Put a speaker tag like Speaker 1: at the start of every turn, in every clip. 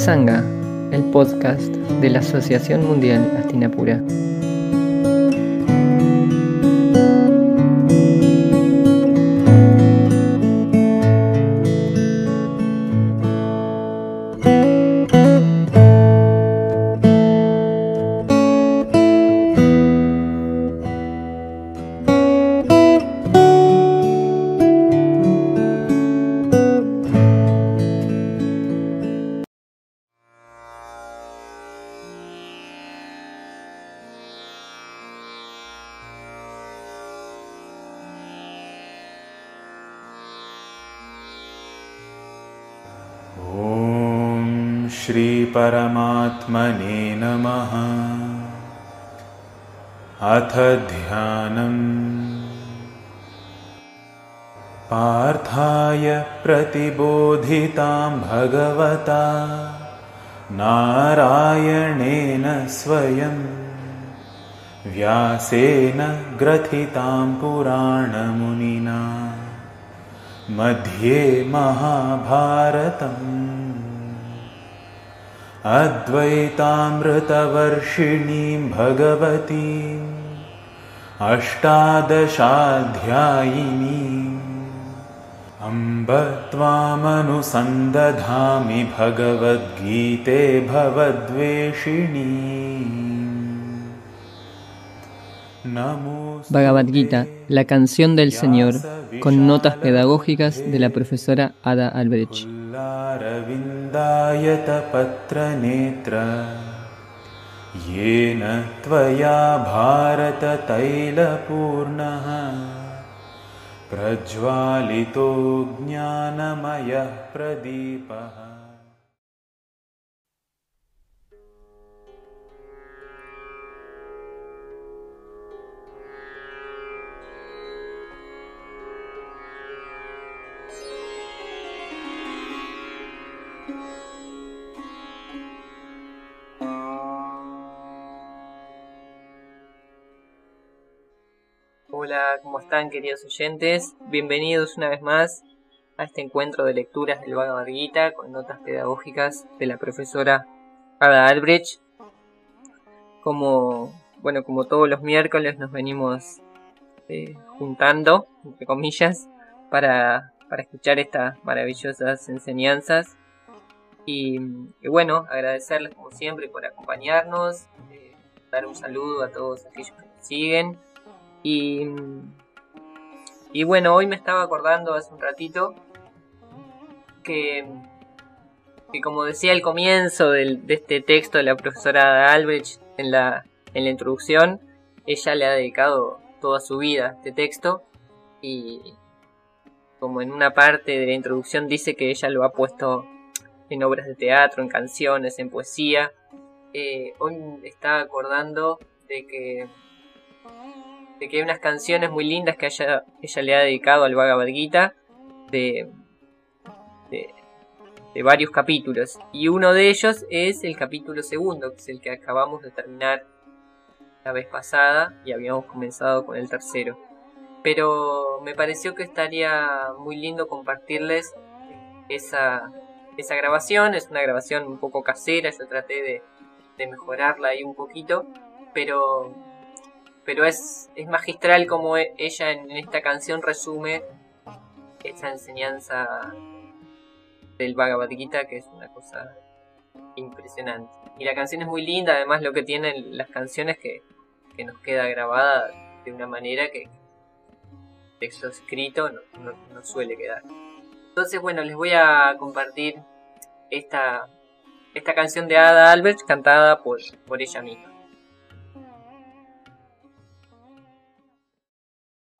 Speaker 1: Satsanga, el podcast de la Asociación Mundial Astinapura.
Speaker 2: श्रीपरमात्मने नमः। अथ ध्यानम्। पार्थाय प्रतिबोधितां भगवता। नारायणेन स्वयं। व्यासेन ग्रथितां पुराणमुनिना। मध्ये महाभारतम् अद्वैतामृतवर्षिणीं भगवतीम् अष्टादशाध्यायिनीम् अम्ब त्वामनुसन्दधामि भगवद्गीते भवद्वेषिणी नमो
Speaker 1: Bhagavad Gita, la canción del Señor, con notas pedagógicas de la profesora Ada Albrecht.
Speaker 2: फुल्लारविन्दायतपत्रनेत्र येन त्वया भारततैलपूर्णः। प्रज्वालितो ज्ञानमयः प्रदीपः
Speaker 1: Hola, ¿cómo están queridos oyentes? Bienvenidos una vez más a este encuentro de lecturas del Bhagavad Gita con notas pedagógicas de la profesora Ada Albrecht. Como, bueno, como todos los miércoles nos venimos eh, juntando, entre comillas, para, para escuchar estas maravillosas enseñanzas. Y, bueno, agradecerles como siempre por acompañarnos, eh, dar un saludo a todos aquellos que nos siguen. Y, y bueno, hoy me estaba acordando hace un ratito que, que como decía al comienzo del, de este texto de la profesora Albrecht en la, en la introducción, ella le ha dedicado toda su vida a este texto y como en una parte de la introducción dice que ella lo ha puesto en obras de teatro, en canciones, en poesía, eh, hoy me estaba acordando de que de que hay unas canciones muy lindas que ella, ella le ha dedicado al Bhagavad Gita de, de, de, varios capítulos. Y uno de ellos es el capítulo segundo, que es el que acabamos de terminar la vez pasada y habíamos comenzado con el tercero. Pero me pareció que estaría muy lindo compartirles esa, esa grabación. Es una grabación un poco casera, yo traté de, de mejorarla ahí un poquito, pero pero es, es magistral como ella en, esta canción resume esa enseñanza del Bhagavad Gita, que es una cosa impresionante. Y la canción es muy linda, además lo que tienen las canciones que, que nos queda grabada de una manera que texto escrito no, no suele quedar. Entonces, bueno, les voy a compartir esta, esta canción de Ada Albert cantada por, por ella misma.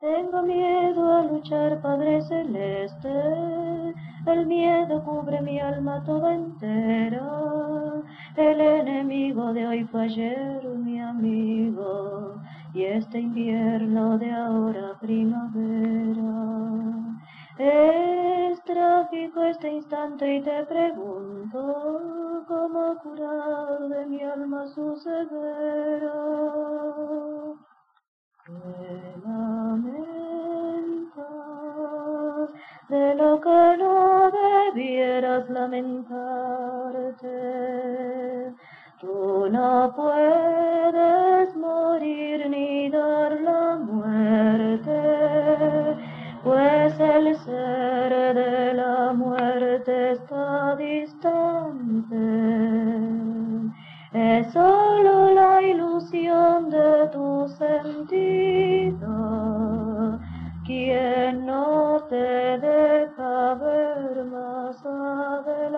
Speaker 3: Tengo miedo a luchar, Padre Celeste, el miedo cubre mi alma toda entera. El enemigo de hoy fue ayer mi amigo, y este invierno de ahora primavera. Este instante y te pregunto cómo curar de mi alma su ceguera. De lo que no debieras lamentar. salvarte. Tú no puedes morir ni dar la muerte, pues el ser Es solo la ilusión de tu sentido quien no te deja ver más adelante.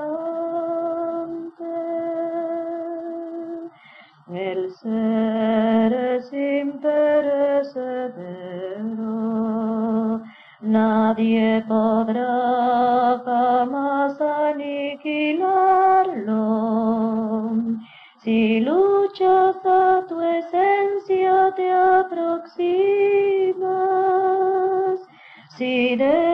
Speaker 3: El ser es imperecedero, nadie podrá jamás aniquilarlo. Si luchas a tu esencia te aproximas, si dejas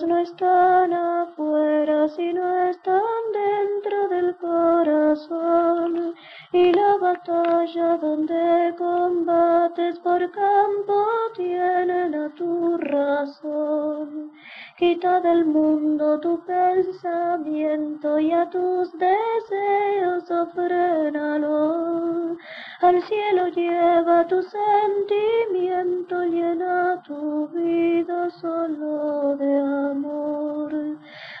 Speaker 3: no están afuera, sino están dentro del corazón. Y la batalla donde combates por campo tienen a tu razón. Quita del mundo tu pensamiento y a tus deseos ofrénalo. Al cielo lleva tu sentimiento, llena tu vida solo de amor.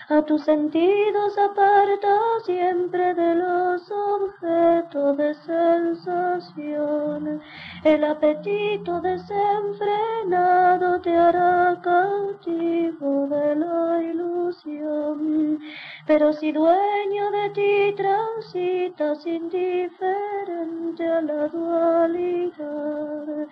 Speaker 3: A tus sentidos aparta siempre de los objetos de sensación. El apetito desenfrenado te hará cautivo de la ilusión. Pero si dueño de ti transitas indiferente a la dualidad,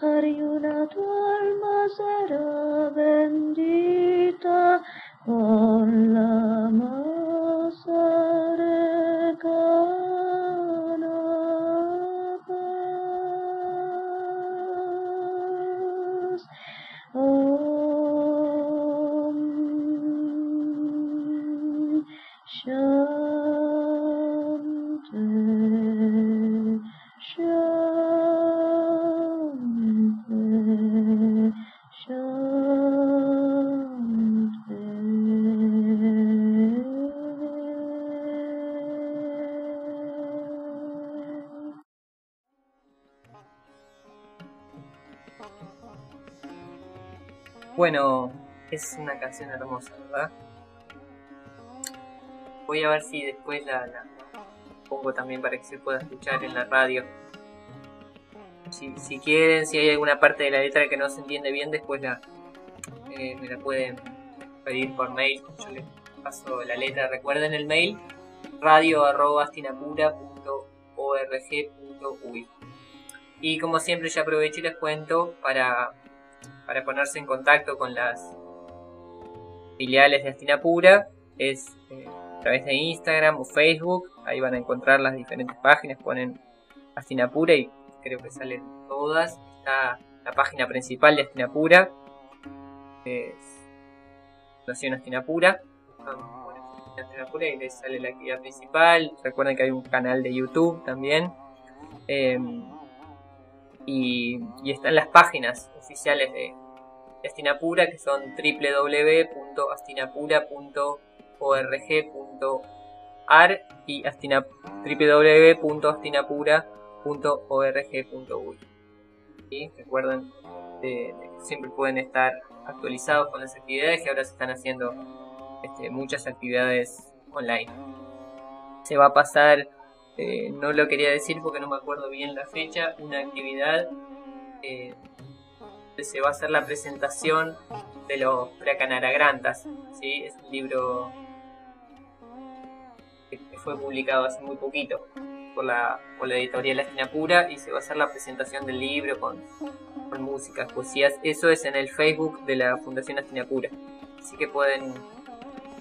Speaker 3: Ariuna tu alma será bendita con la más
Speaker 1: es una canción hermosa, ¿verdad? Voy a ver si después la, pongo también para que se pueda escuchar en la radio. Si, si quieren, si hay alguna parte de la letra que no se entiende bien, después la, eh, me la pueden pedir por mail. Yo les paso la letra. Recuerden el mail radio.astinapura.org.uy Y como siempre, ya aprovecho y les cuento para, para ponerse en contacto con las filiales de Astinapura. Es eh, a través de Instagram o Facebook. Ahí van a encontrar las diferentes páginas. Ponen Astinapura y creo que salen todas. Está la página principal de Astinapura. Es Fundación Astinapura. Ah, Astinapura y les sale la actividad principal. Recuerden que hay un canal de YouTube también. Em, y, y están las páginas oficiales de Astinapura que son www.astinapura.org.ar y astina- www.astinapura.org.uy. Recuerden de- de que siempre pueden estar actualizados con las actividades que ahora se están haciendo este, muchas actividades online. Se va a pasar, eh, no lo quería decir porque no me acuerdo bien la fecha, una actividad eh, se va a hacer la presentación de los Prakanaragrantas. ¿sí? Es un libro que fue publicado hace muy poquito por la, por la editorial Esquina Pura y se va a hacer la presentación del libro con, con músicas, poesías. Eso es en el Facebook de la Fundación Astina Pura. Así que pueden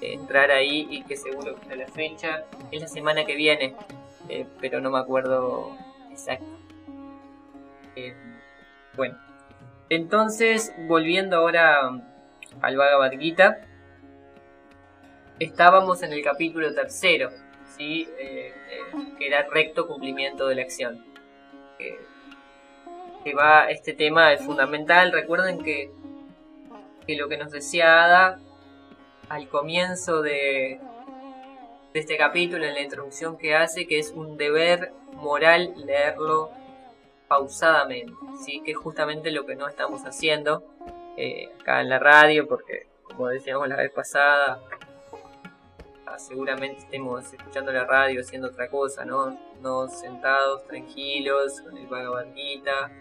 Speaker 1: eh, entrar ahí y que seguro que la fecha. Es la semana que viene, eh, pero no me acuerdo exacto. Eh, bueno, entonces, volviendo ahora al Bhagavad Gita, estábamos en el capítulo tercero, ¿sí? Eh, eh, que era recto cumplimiento de la acción. Que, que va, este tema es fundamental. Recuerden que, que lo que nos decía Ada al comienzo de, de este capítulo, en la introducción que hace, que es un deber moral leerlo pausadamente, ¿sí? que es justamente lo que no estamos haciendo eh, acá en la radio, porque como decíamos la vez pasada, ah, seguramente estemos escuchando la radio haciendo otra cosa, ¿no? No sentados, tranquilos, con el Bhagavad Gita,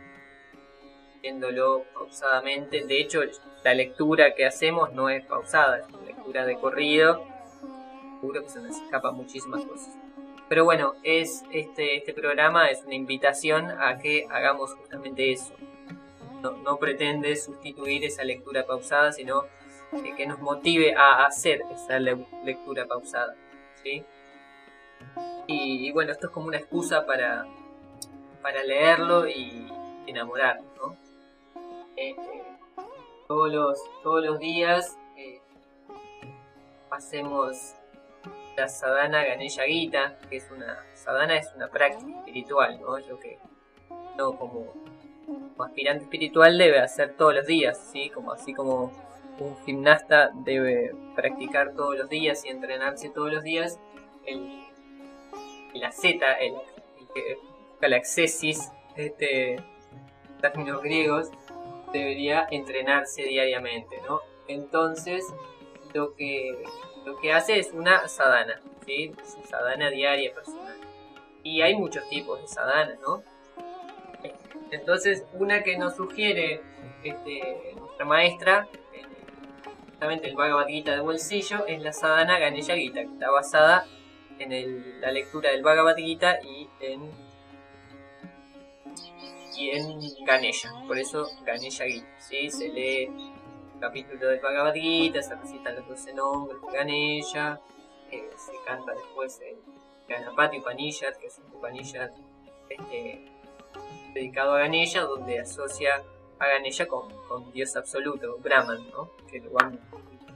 Speaker 1: viéndolo pausadamente. De hecho, la lectura que hacemos no es pausada, es una lectura de corrido. Seguro que se nos escapan muchísimas cosas. Pero bueno, es este, este programa es una invitación a que hagamos justamente eso. No, pretende sustituir esa lectura pausada, sino eh, que nos motive a hacer esa lectura pausada. ¿sí? Y, bueno, esto es como una excusa para, para leerlo y enamorarnos. ¿no? Este, todos, los, todos los días eh, hacemos la sadhana Ganesha Gita, que es una sadhana es una práctica espiritual, ¿no? Yo que no como, aspirante espiritual debe hacer todos los días, ¿sí? Como así como un gimnasta debe practicar todos los días y entrenarse todos los días, el, la Z, el, que este, términos griegos, debería entrenarse diariamente, ¿no? Entonces, lo que lo que hace es una sadhana, ¿sí? sadhana diaria personal. Y hay muchos tipos de sadhana, ¿no? Entonces, una que nos sugiere este, nuestra maestra, justamente el Bhagavad Gita de bolsillo, es la sadhana Ganesha Gita, que está basada en la lectura del Bhagavad Gita y en, y en Ganesha. Por eso Ganesha Gita, ¿sí? Se lee capítulo del Bhagavad Gita, se recitan los 12 nombres de Ganesha, eh, se canta después el Ganapati Upanishad, que es un Upanishad este, dedicado a Ganesha, donde asocia a Ganesha con, Dios absoluto, Brahman, ¿no? que lo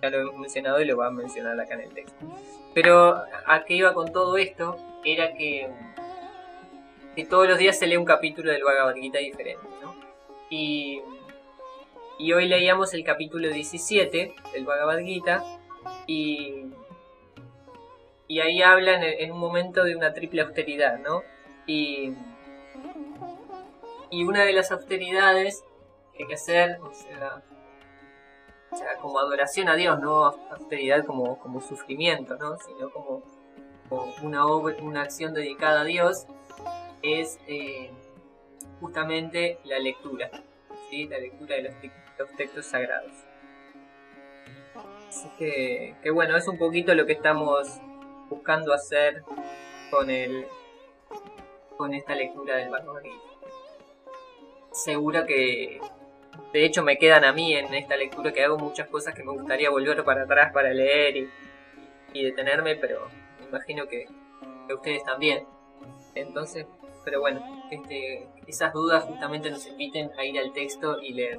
Speaker 1: ya lo hemos mencionado y lo va a mencionar acá en el texto. Pero a qué iba con todo esto era que, que todos los días se lee un capítulo del Bhagavad Gita diferente. ¿no? Y y hoy leíamos el capítulo 17 del Bhagavad Gita y, y ahí hablan en, un momento de una triple austeridad, ¿no? Y, y una de las austeridades que hay que hacer, o sea, como adoración a Dios, no austeridad como, como sufrimiento, ¿no? Sino como, una, una acción dedicada a Dios, es eh, justamente la lectura, ¿sí? la lectura de los los textos sagrados. Así que, que bueno, es un poquito lo que estamos buscando hacer con el con esta lectura del Bhagavad Seguro que de hecho me quedan a mí en esta lectura que hago muchas cosas que me gustaría volver para atrás para leer y, y detenerme, pero me imagino que, que ustedes también. Entonces, pero bueno, este, esas dudas justamente nos inviten a ir al texto y leer.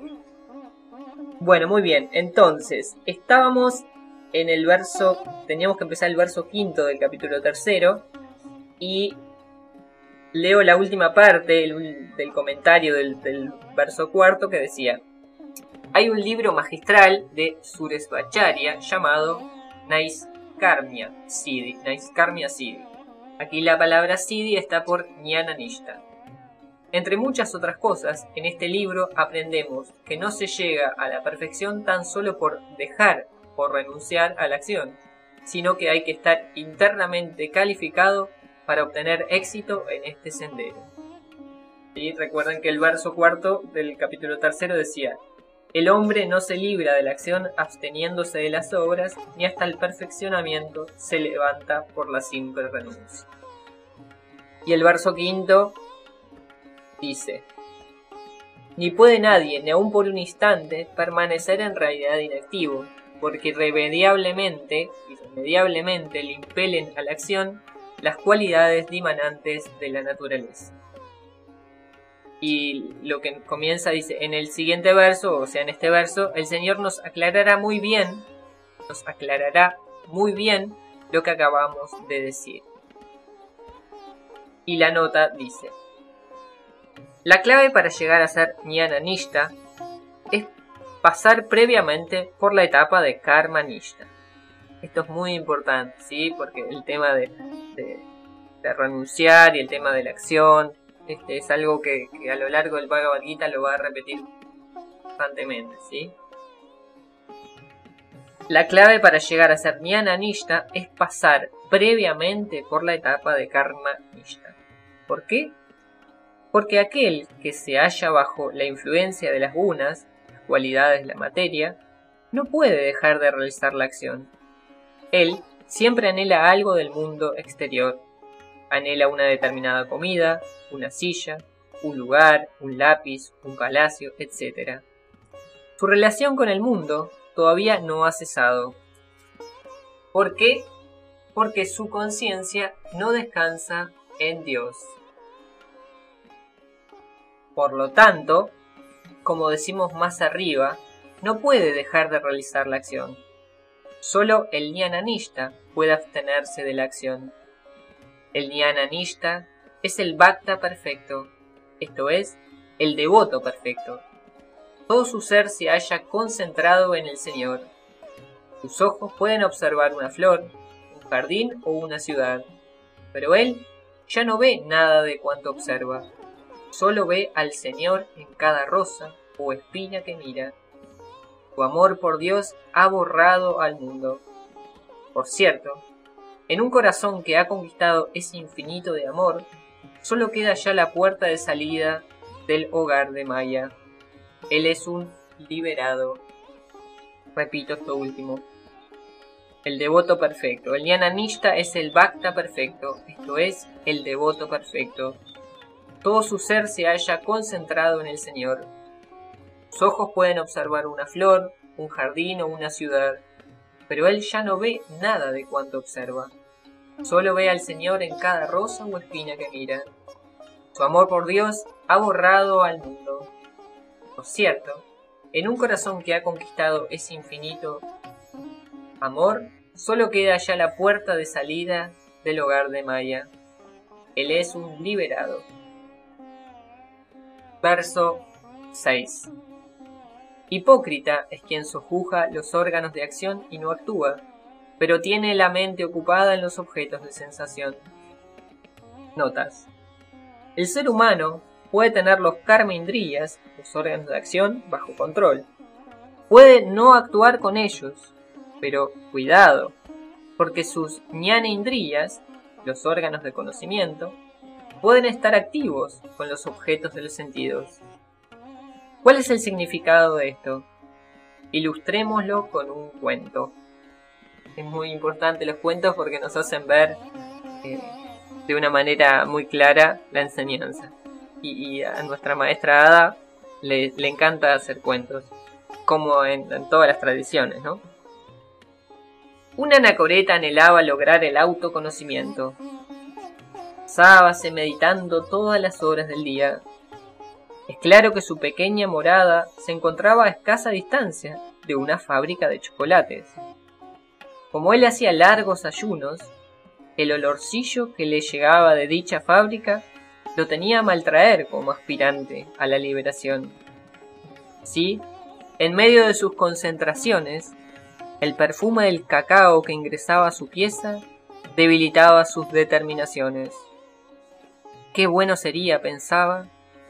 Speaker 1: Bueno, muy bien. Entonces, estábamos en el verso, teníamos que empezar el verso quinto del capítulo tercero y leo la última parte del comentario del, verso cuarto que decía, hay un libro magistral de Suresvacharya llamado Naiskarmia Siddhi. Naiskarmia Siddhi. Aquí la palabra Siddhi está por Nishta. Entre muchas otras cosas, en este libro aprendemos que no se llega a la perfección tan solo por dejar o renunciar a la acción, sino que hay que estar internamente calificado para obtener éxito en este sendero. Y recuerden que el verso cuarto del capítulo tercero decía, el hombre no se libra de la acción absteniéndose de las obras, ni hasta el perfeccionamiento se levanta por la simple renuncia. Y el verso quinto dice, ni puede nadie, ni aun por un instante, permanecer en realidad inactivo, porque irremediablemente, irremediablemente le impelen a la acción las cualidades dimanantes de la naturaleza. Y lo que comienza dice, en el siguiente verso, o sea, en este verso, el Señor nos aclarará muy bien, nos aclarará muy bien lo que acabamos de decir. Y la nota dice, la clave para llegar a ser Jnana es pasar previamente por la etapa de Karma Nishta. Esto es muy importante, ¿sí? Porque el tema de, renunciar y el tema de la acción este, es algo que, a lo largo del Bhagavad Gita lo va a repetir constantemente, ¿sí? La clave para llegar a ser Jnana es pasar previamente por la etapa de Karma Nishta. ¿Por qué? Porque aquel que se halla bajo la influencia de las gunas, cualidades de la materia, no puede dejar de realizar la acción. Él siempre anhela algo del mundo exterior. Anhela una determinada comida, una silla, un lugar, un lápiz, un palacio, etc. Su relación con el mundo todavía no ha cesado. ¿Por qué? Porque su conciencia no descansa en Dios. Por lo tanto, como decimos más arriba, no puede dejar de realizar la acción. Solo el Nishta puede abstenerse de la acción. El Nishta es el Bhakta perfecto, esto es, el devoto perfecto. Todo su ser se halla concentrado en el Señor. Sus ojos pueden observar una flor, un jardín o una ciudad, pero él ya no ve nada de cuanto observa, solo ve al Señor en cada rosa o espina que mira. Su amor por Dios ha borrado al mundo. Por cierto, en un corazón que ha conquistado ese infinito de amor, solo queda ya la puerta de salida del hogar de Maya. Él es un liberado. Repito esto último. El devoto perfecto. El Nishta es el Bhakta perfecto, esto es, el devoto perfecto. Todo su ser se halla concentrado en el Señor. Sus ojos pueden observar una flor, un jardín o una ciudad, pero él ya no ve nada de cuanto observa. Solo ve al Señor en cada rosa o espina que mira. Su amor por Dios ha borrado al mundo. Por cierto, en un corazón que ha conquistado ese infinito amor, solo queda ya la puerta de salida del hogar de Maya. Él es un liberado. Verso 6. Hipócrita es quien sojuja los órganos de acción y no actúa, pero tiene la mente ocupada en los objetos de sensación. Notas. El ser humano puede tener los karma indriyas, los órganos de acción, bajo control. Puede no actuar con ellos, pero cuidado, porque sus ñana indriyas, los órganos de conocimiento, pueden estar activos con los objetos de los sentidos. ¿Cuál es el significado de esto? Ilustrémoslo con un cuento. Es muy importante los cuentos porque nos hacen ver eh, de una manera muy clara la enseñanza. Y, a nuestra maestra Ada le, encanta hacer cuentos, como en, todas las tradiciones, ¿no? Una anacoreta anhelaba lograr el autoconocimiento. Sábase meditando todas las horas del día. Es claro que su pequeña morada se encontraba a escasa distancia de una fábrica de chocolates. Como él hacía largos ayunos, el olorcillo que le llegaba de dicha fábrica lo tenía a maltraer como aspirante a la liberación. Sí, en medio de sus concentraciones, el perfume del cacao que ingresaba a su pieza debilitaba sus determinaciones. Qué bueno sería, pensaba,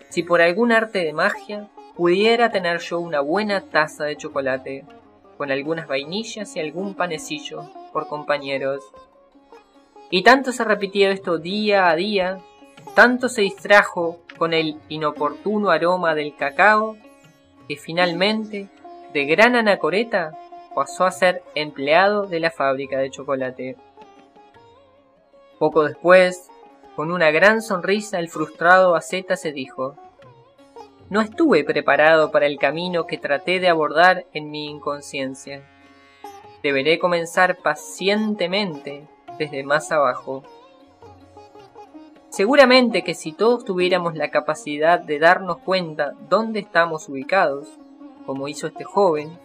Speaker 1: si por algún arte de magia pudiera tener yo una buena taza de chocolate, con algunas vainillas y algún panecillo por compañeros. Y tanto se repitió esto día a día, tanto se distrajo con el inoportuno aroma del cacao, que finalmente, de gran anacoreta, pasó a ser empleado de la fábrica de chocolate. Poco después, con una gran sonrisa, el frustrado aceta se dijo, No estuve preparado para el camino que traté de abordar en mi inconsciencia. Deberé comenzar pacientemente desde más abajo. Seguramente que si todos tuviéramos la capacidad de darnos cuenta dónde estamos ubicados, como hizo este joven,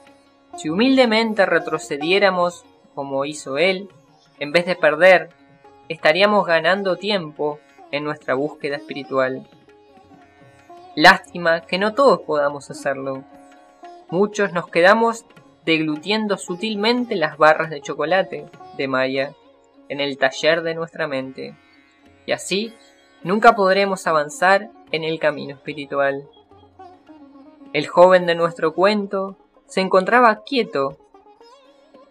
Speaker 1: si humildemente retrocediéramos como hizo él, en vez de perder, estaríamos ganando tiempo en nuestra búsqueda espiritual. Lástima que no todos podamos hacerlo. Muchos nos quedamos deglutiendo sutilmente las barras de chocolate de Maya en el taller de nuestra mente. Y así nunca podremos avanzar en el camino espiritual. El joven de nuestro cuento se encontraba quieto.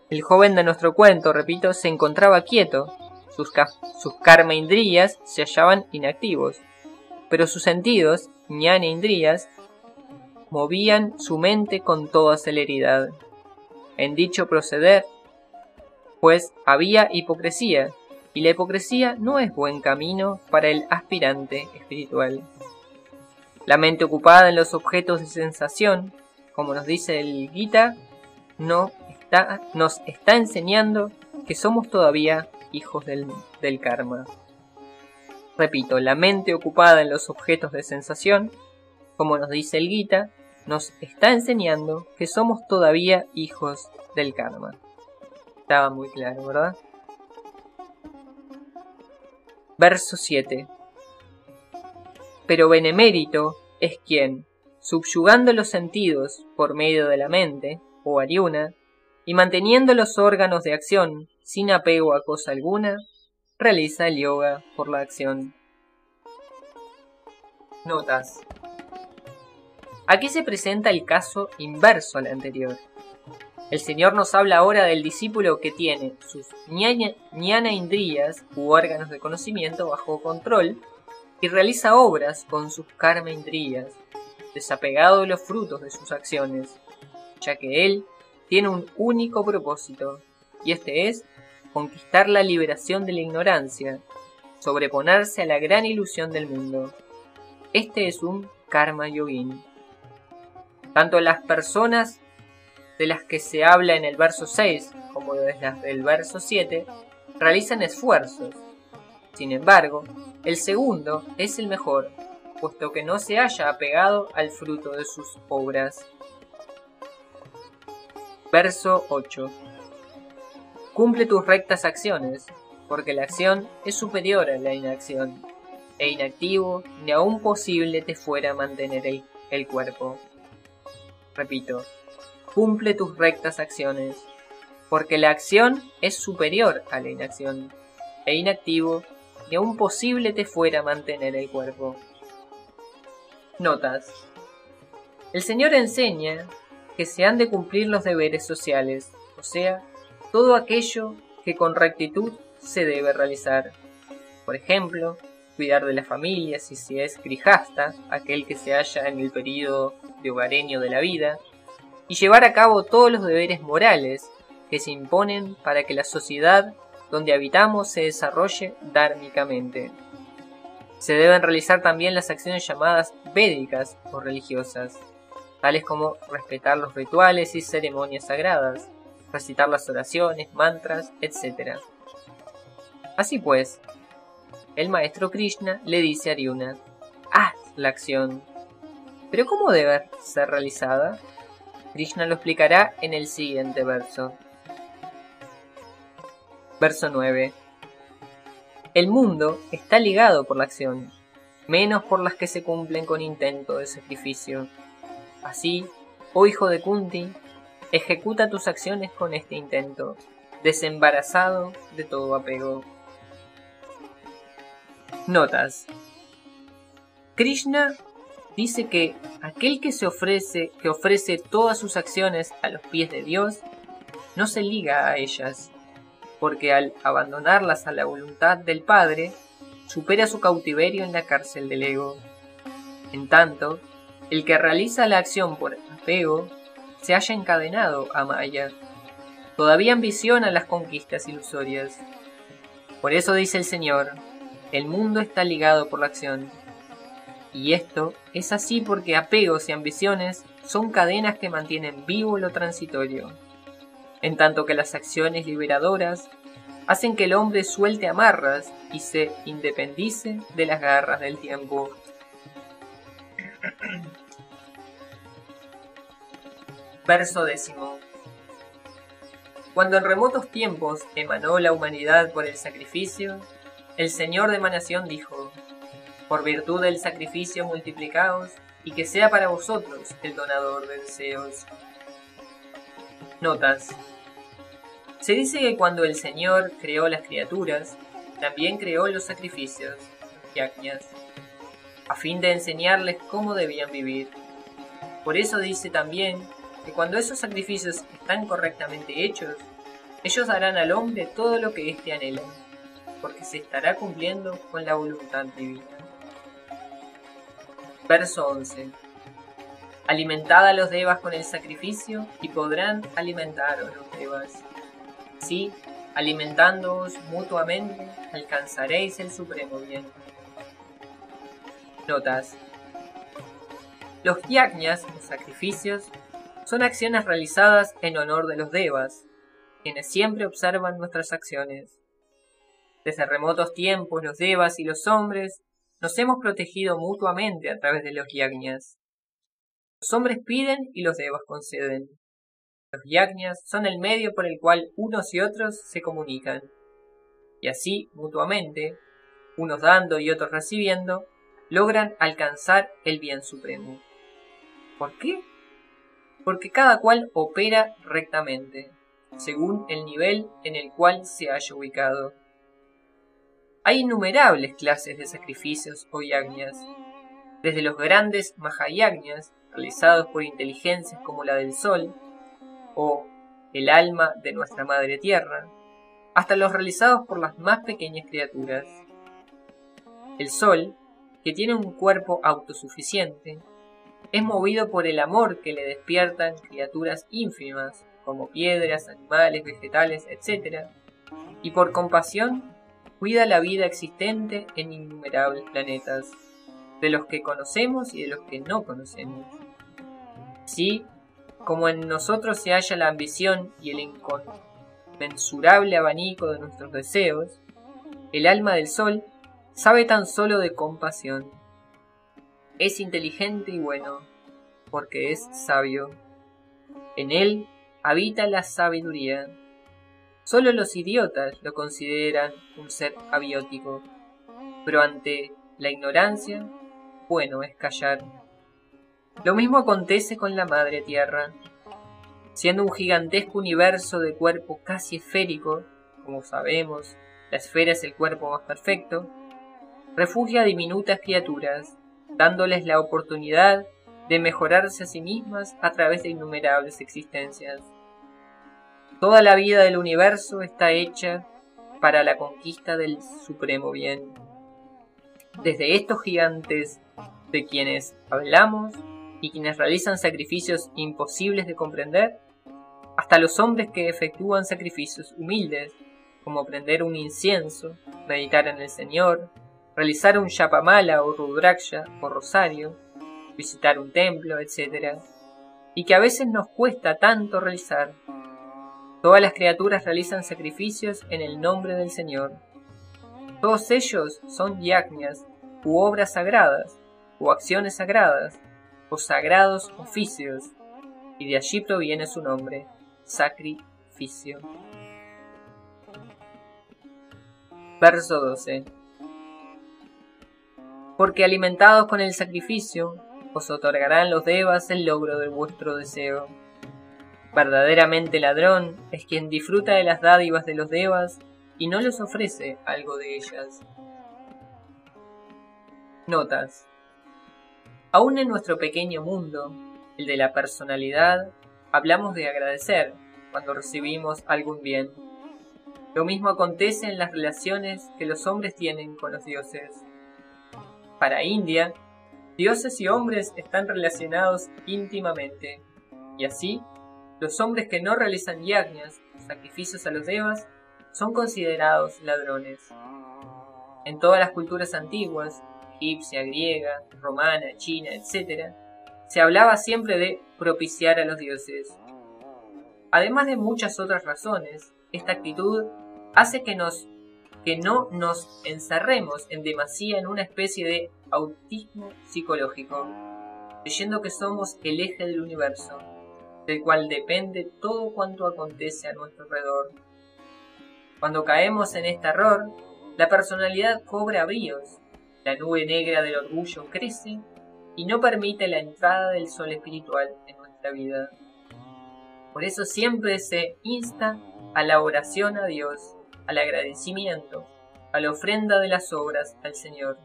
Speaker 1: El joven de nuestro cuento, repito, se encontraba quieto. Sus, sus karma indriyas se hallaban inactivos, pero sus sentidos, ñana indriyas, movían su mente con toda celeridad. En dicho proceder, pues había hipocresía, y la hipocresía no es buen camino para el aspirante espiritual. La mente ocupada en los objetos de sensación, como nos dice el Gita, no está, nos está enseñando que somos todavía hijos del, karma. Repito, la mente ocupada en los objetos de sensación, como nos dice el Gita, nos está enseñando que somos todavía hijos del karma. Estaba muy claro, ¿verdad? Verso 7. Pero benemérito es quien, subyugando los sentidos por medio de la mente, o ariuna, y manteniendo los órganos de acción sin apego a cosa alguna, realiza el yoga por la acción. Notas. Aquí se presenta el caso inverso al anterior. El Señor nos habla ahora del discípulo que tiene sus ñana indrías u órganos de conocimiento bajo control y realiza obras con sus karma indrías, desapegado de los frutos de sus acciones, ya que él tiene un único propósito, y este es conquistar la liberación de la ignorancia, sobreponerse a la gran ilusión del mundo. Este es un karma yogin. Tanto las personas de las que se habla en el verso 6 como de las del verso 7 realizan esfuerzos. Sin embargo, el segundo es el mejor, puesto que no se haya apegado al fruto de sus obras. Verso 8. Cumple tus rectas acciones, porque la acción es superior a la inacción, e inactivo ni aún posible te fuera mantener el, cuerpo. Repito, cumple tus rectas acciones, porque la acción es superior a la inacción, e inactivo ni aún posible te fuera mantener el cuerpo. Notas. El Señor enseña que se han de cumplir los deberes sociales, o sea, todo aquello que con rectitud se debe realizar. Por ejemplo, cuidar de la familia si se es grijasta, aquel que se halla en el período de hogareño de la vida, y llevar a cabo todos los deberes morales que se imponen para que la sociedad donde habitamos se desarrolle dármicamente. Se deben realizar también las acciones llamadas védicas o religiosas, tales como respetar los rituales y ceremonias sagradas, recitar las oraciones, mantras, etc. Así pues, el maestro Krishna le dice a Arjuna, haz la acción. Pero ¿cómo debe ser realizada? Krishna lo explicará en el siguiente verso. Verso 9. El mundo está ligado por la acción, menos por las que se cumplen con intento de sacrificio. Así, oh hijo de Kunti, ejecuta tus acciones con este intento, desembarazado de todo apego. Notas. Krishna dice que aquel que se ofrece, que ofrece todas sus acciones a los pies de Dios, no se liga a ellas, porque al abandonarlas a la voluntad del Padre, supera su cautiverio en la cárcel del ego. En tanto, el que realiza la acción por apego se halla encadenado a Maya. Todavía ambiciona las conquistas ilusorias. Por eso dice el Señor, el mundo está ligado por la acción. Y esto es así porque apegos y ambiciones son cadenas que mantienen vivo lo transitorio en tanto que las acciones liberadoras hacen que el hombre suelte amarras y se independice de las garras del tiempo. Verso décimo. Cuando en remotos tiempos emanó la humanidad por el sacrificio, el Señor de emanación dijo, por virtud del sacrificio multiplicaos, y que sea para vosotros el donador de deseos. Notas. Se dice que cuando el Señor creó las criaturas, también creó los sacrificios, yajñas, a fin de enseñarles cómo debían vivir. Por eso dice también que cuando esos sacrificios están correctamente hechos, ellos darán al hombre todo lo que éste anhela, porque se estará cumpliendo con la voluntad divina. Verso 11. Alimentad a los devas con el sacrificio y podrán alimentaros los devas. Sí, alimentándoos mutuamente, alcanzaréis el supremo bien. Notas. Los yajñas, o sacrificios, son acciones realizadas en honor de los devas, quienes siempre observan nuestras acciones. Desde remotos tiempos los devas y los hombres nos hemos protegido mutuamente a través de los yajñas. Los hombres piden y los devas conceden. Los yajñas son el medio por el cual unos y otros se comunican. Y así, mutuamente, unos dando y otros recibiendo, logran alcanzar el bien supremo. ¿Por qué? Porque cada cual opera rectamente, según el nivel en el cual se haya ubicado. Hay innumerables clases de sacrificios o yagnas, desde los grandes mahayagnas realizados por inteligencias como la del Sol, o el alma de nuestra Madre Tierra, hasta los realizados por las más pequeñas criaturas. El Sol, que tiene un cuerpo autosuficiente, es movido por el amor que le despiertan criaturas ínfimas, como piedras, animales, vegetales, etc., y por compasión cuida la vida existente en innumerables planetas, de los que conocemos y de los que no conocemos. Sí, como en nosotros se halla la ambición y el inconmensurable abanico de nuestros deseos, el alma del sol sabe tan solo de compasión. Es inteligente y bueno, porque es sabio. En él habita la sabiduría Solo los idiotas lo consideran un ser abiótico, pero ante la ignorancia, bueno es callar. Lo mismo acontece con la Madre Tierra. Siendo un gigantesco universo de cuerpo casi esférico, como sabemos, la esfera es el cuerpo más perfecto, refugia a diminutas criaturas, dándoles la oportunidad de mejorarse a sí mismas a través de innumerables existencias. Toda la vida del universo está hecha para la conquista del supremo bien. Desde estos gigantes de quienes hablamos y quienes realizan sacrificios imposibles de comprender, hasta los hombres que efectúan sacrificios humildes, como prender un incienso, meditar en el Señor, realizar un yapamala o rudraksha o rosario, visitar un templo, etc., y que a veces nos cuesta tanto realizar Todas las criaturas realizan sacrificios en el nombre del Señor. Todos ellos son yajñas, u obras sagradas, o acciones sagradas, o sagrados oficios, y de allí proviene su nombre, sacrificio. Verso 12. Porque alimentados con el sacrificio, os otorgarán los devas el logro de vuestro deseo. Verdaderamente ladrón es quien disfruta de las dádivas de los devas y no les ofrece algo de ellas. Notas. Aún en nuestro pequeño mundo, el de la personalidad, hablamos de agradecer cuando recibimos algún bien. Lo mismo acontece en las relaciones que los hombres tienen con los dioses. Para India, dioses y hombres están relacionados íntimamente, y así los hombres que no realizan yagnas, sacrificios a los devas, son considerados ladrones. En todas las culturas antiguas, egipcia, griega, romana, china, etc., se hablaba siempre de propiciar a los dioses. Además de muchas otras razones, esta actitud hace que nos que no nos encerremos en demasía en una especie de autismo psicológico, creyendo que somos el eje del universo, del cual depende todo cuanto acontece a nuestro alrededor. Cuando caemos en este error, la personalidad cobra bríos, la nube negra del orgullo crece y no permite la entrada del sol espiritual en nuestra vida. Por eso siempre se insta a la oración a Dios, al agradecimiento, a la ofrenda de las obras al Señor.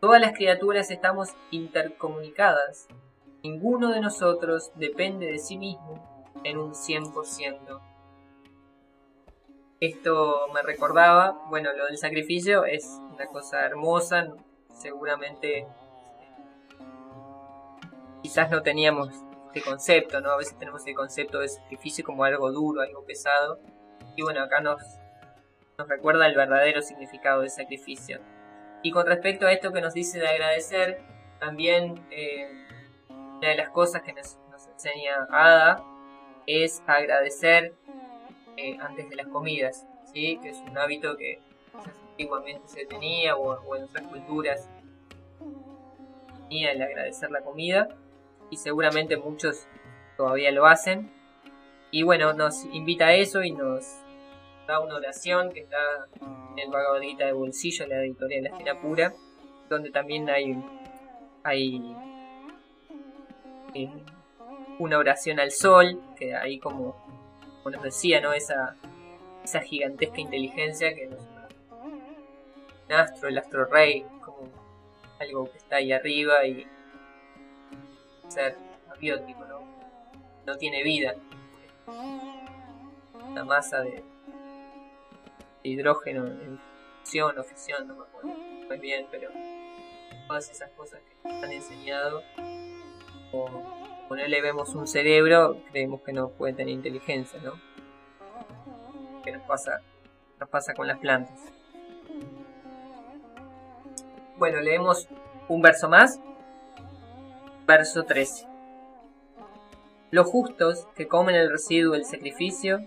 Speaker 1: Todas las criaturas estamos intercomunicadas. Ninguno de nosotros depende de sí mismo en un 100%. Esto me recordaba, bueno, lo del sacrificio es una cosa hermosa, seguramente quizás no teníamos este concepto, ¿no? A veces tenemos el concepto de sacrificio como algo duro, algo pesado, y bueno, acá nos, nos recuerda el verdadero significado del sacrificio. Y con respecto a esto que nos dice de agradecer, también eh, una de las cosas que nos, enseña Ada es agradecer eh, antes de las comidas, ¿sí? que es un hábito que antiguamente se tenía o, en otras culturas tenía el agradecer la comida y seguramente muchos todavía lo hacen. Y bueno, nos invita a eso y nos da una oración que está en el Bhagavad Gita de Bolsillo, la editorial La Esfera Pura, donde también hay, hay eh, una oración al sol, que ahí como, como nos decía, ¿no? Esa, esa gigantesca inteligencia que nos un astro, el astro rey, como algo que está ahí arriba y ser abiótico, ¿no? No tiene vida. Una masa de, hidrógeno en fusión o fisión, no me acuerdo muy bien, pero todas esas cosas que nos han enseñado, o no le vemos un cerebro, creemos que no puede tener inteligencia, ¿no? Que nos pasa, nos pasa con las plantas. Bueno, leemos un verso más verso 13. Los justos que comen el residuo del sacrificio.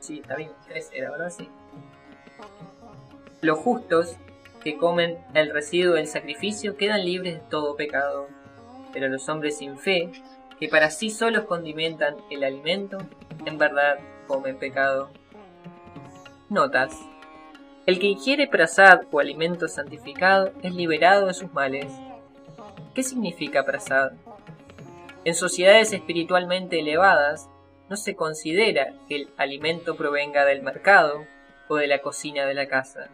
Speaker 1: Sí, está bien, 13 era, ¿verdad? Sí. Los justos que comen el residuo del sacrificio quedan libres de todo pecado. Pero los hombres sin fe, que para sí solos condimentan el alimento, en verdad comen pecado. Notas. El que ingiere prasad o alimento santificado es liberado de sus males ¿Qué significa prasad? En sociedades espiritualmente elevadas, no se considera que el alimento provenga del mercado o de la cocina de la casa,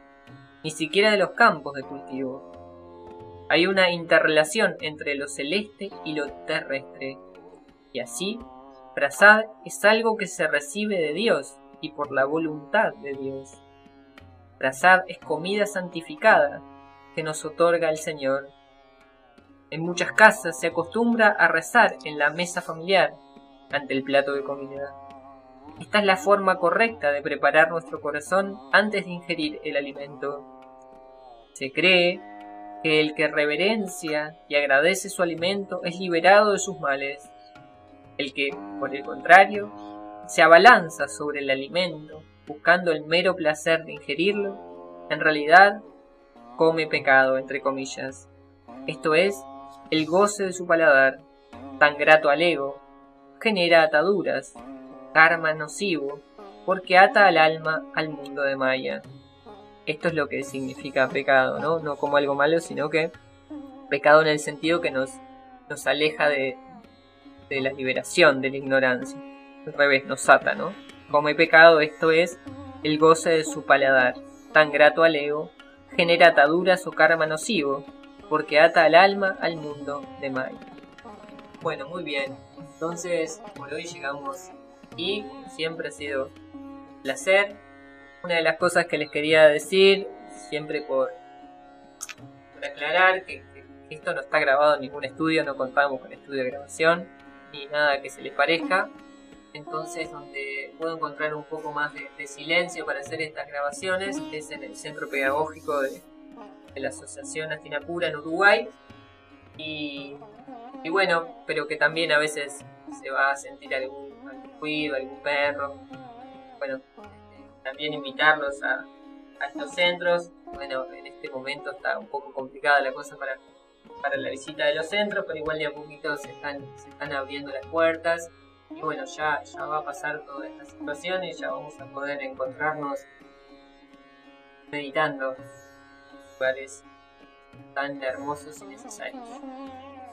Speaker 1: ni siquiera de los campos de cultivo. Hay una interrelación entre lo celeste y lo terrestre, y así, prasad es algo que se recibe de Dios y por la voluntad de Dios. Prasad es comida santificada que nos otorga el Señor en muchas casas se acostumbra a rezar en la mesa familiar ante el plato de comida. Esta es la forma correcta de preparar nuestro corazón antes de ingerir el alimento. Se cree que el que reverencia y agradece su alimento es liberado de sus males. El que, por el contrario, se abalanza sobre el alimento buscando el mero placer de ingerirlo, en realidad come pecado, entre comillas. Esto es, el goce de su paladar, tan grato al ego, genera ataduras, karma nocivo, porque ata al alma al mundo de Maya. Esto es lo que significa pecado, ¿no? No como algo malo, sino que pecado en el sentido que nos, nos aleja de, de la liberación, de la ignorancia. Al revés, nos ata, ¿no? Como pecado, esto es el goce de su paladar, tan grato al ego, genera ataduras o karma nocivo, porque ata al alma al mundo de Maya. Bueno, muy bien. Entonces, por hoy llegamos y siempre ha sido un placer. Una de las cosas que les quería decir, siempre por, aclarar que, esto no está grabado en ningún estudio, no contamos con estudio de grabación ni nada que se les parezca. Entonces, donde puedo encontrar un poco más de, de silencio para hacer estas grabaciones es en el centro pedagógico de, de la Asociación Pura en Uruguay. Y, bueno, pero que también a veces se va a sentir algún, algún ruido, algún perro. Bueno, también invitarlos a, estos centros. Bueno, en este momento está un poco complicada la cosa para, para la visita de los centros, pero igual de a poquito se están, se están abriendo las puertas. Y bueno, ya, ya va a pasar toda esta situación y ya vamos a poder encontrarnos meditando lugares tan hermosos y necesarios.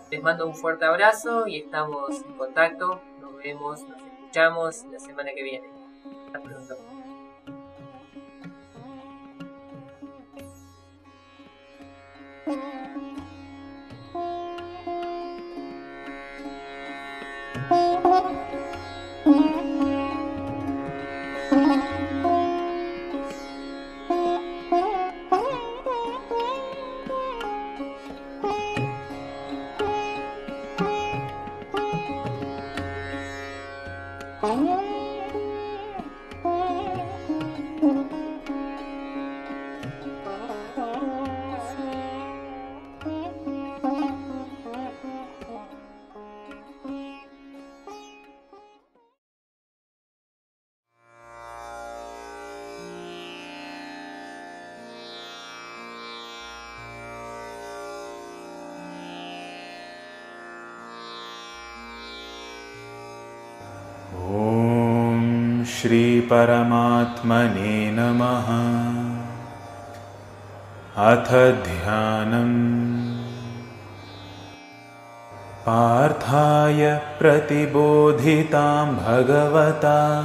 Speaker 1: Les mando un fuerte abrazo y estamos en contacto. Nos vemos, nos escuchamos la semana que viene. Hasta pronto.
Speaker 2: श्रीपरमात्मने नमः। अथ ध्यानम्। पार्थाय प्रतिबोधितां भगवता।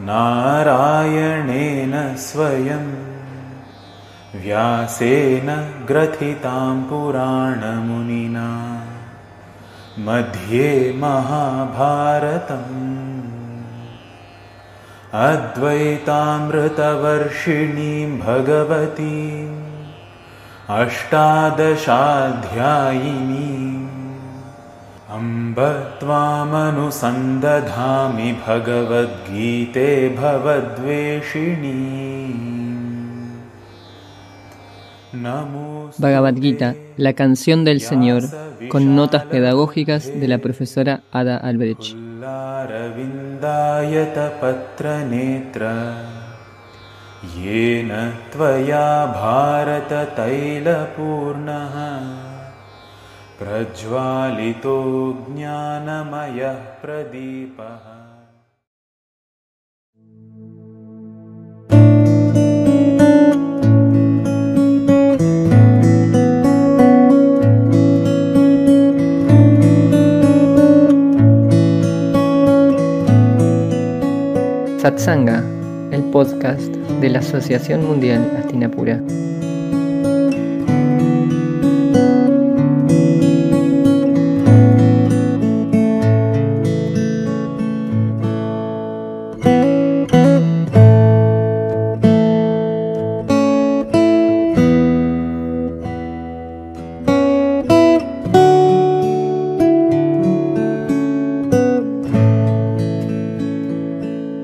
Speaker 2: नारायणेन स्वयं। व्यासेन ग्रथितां पुराणमुनिना। मध्ये महाभारतम् अद्वैतामृतवर्षिणीं भगवतीम् अष्टादशाध्यायिनीम् अम्ब त्वामनुसन्दधामि भगवद्गीते भवद्वेषिणी नमो
Speaker 1: Bhagavad Gita, la canción del Señor, con notas pedagógicas de la profesora Ada Albrecht.
Speaker 2: फुल्लारविन्दायतपत्रनेत्र येन त्वया भारततैलपूर्णः। प्रज्वालितो ज्ञानमयः प्रदीपः
Speaker 1: Satsanga, el podcast de la Asociación Mundial Astinapura.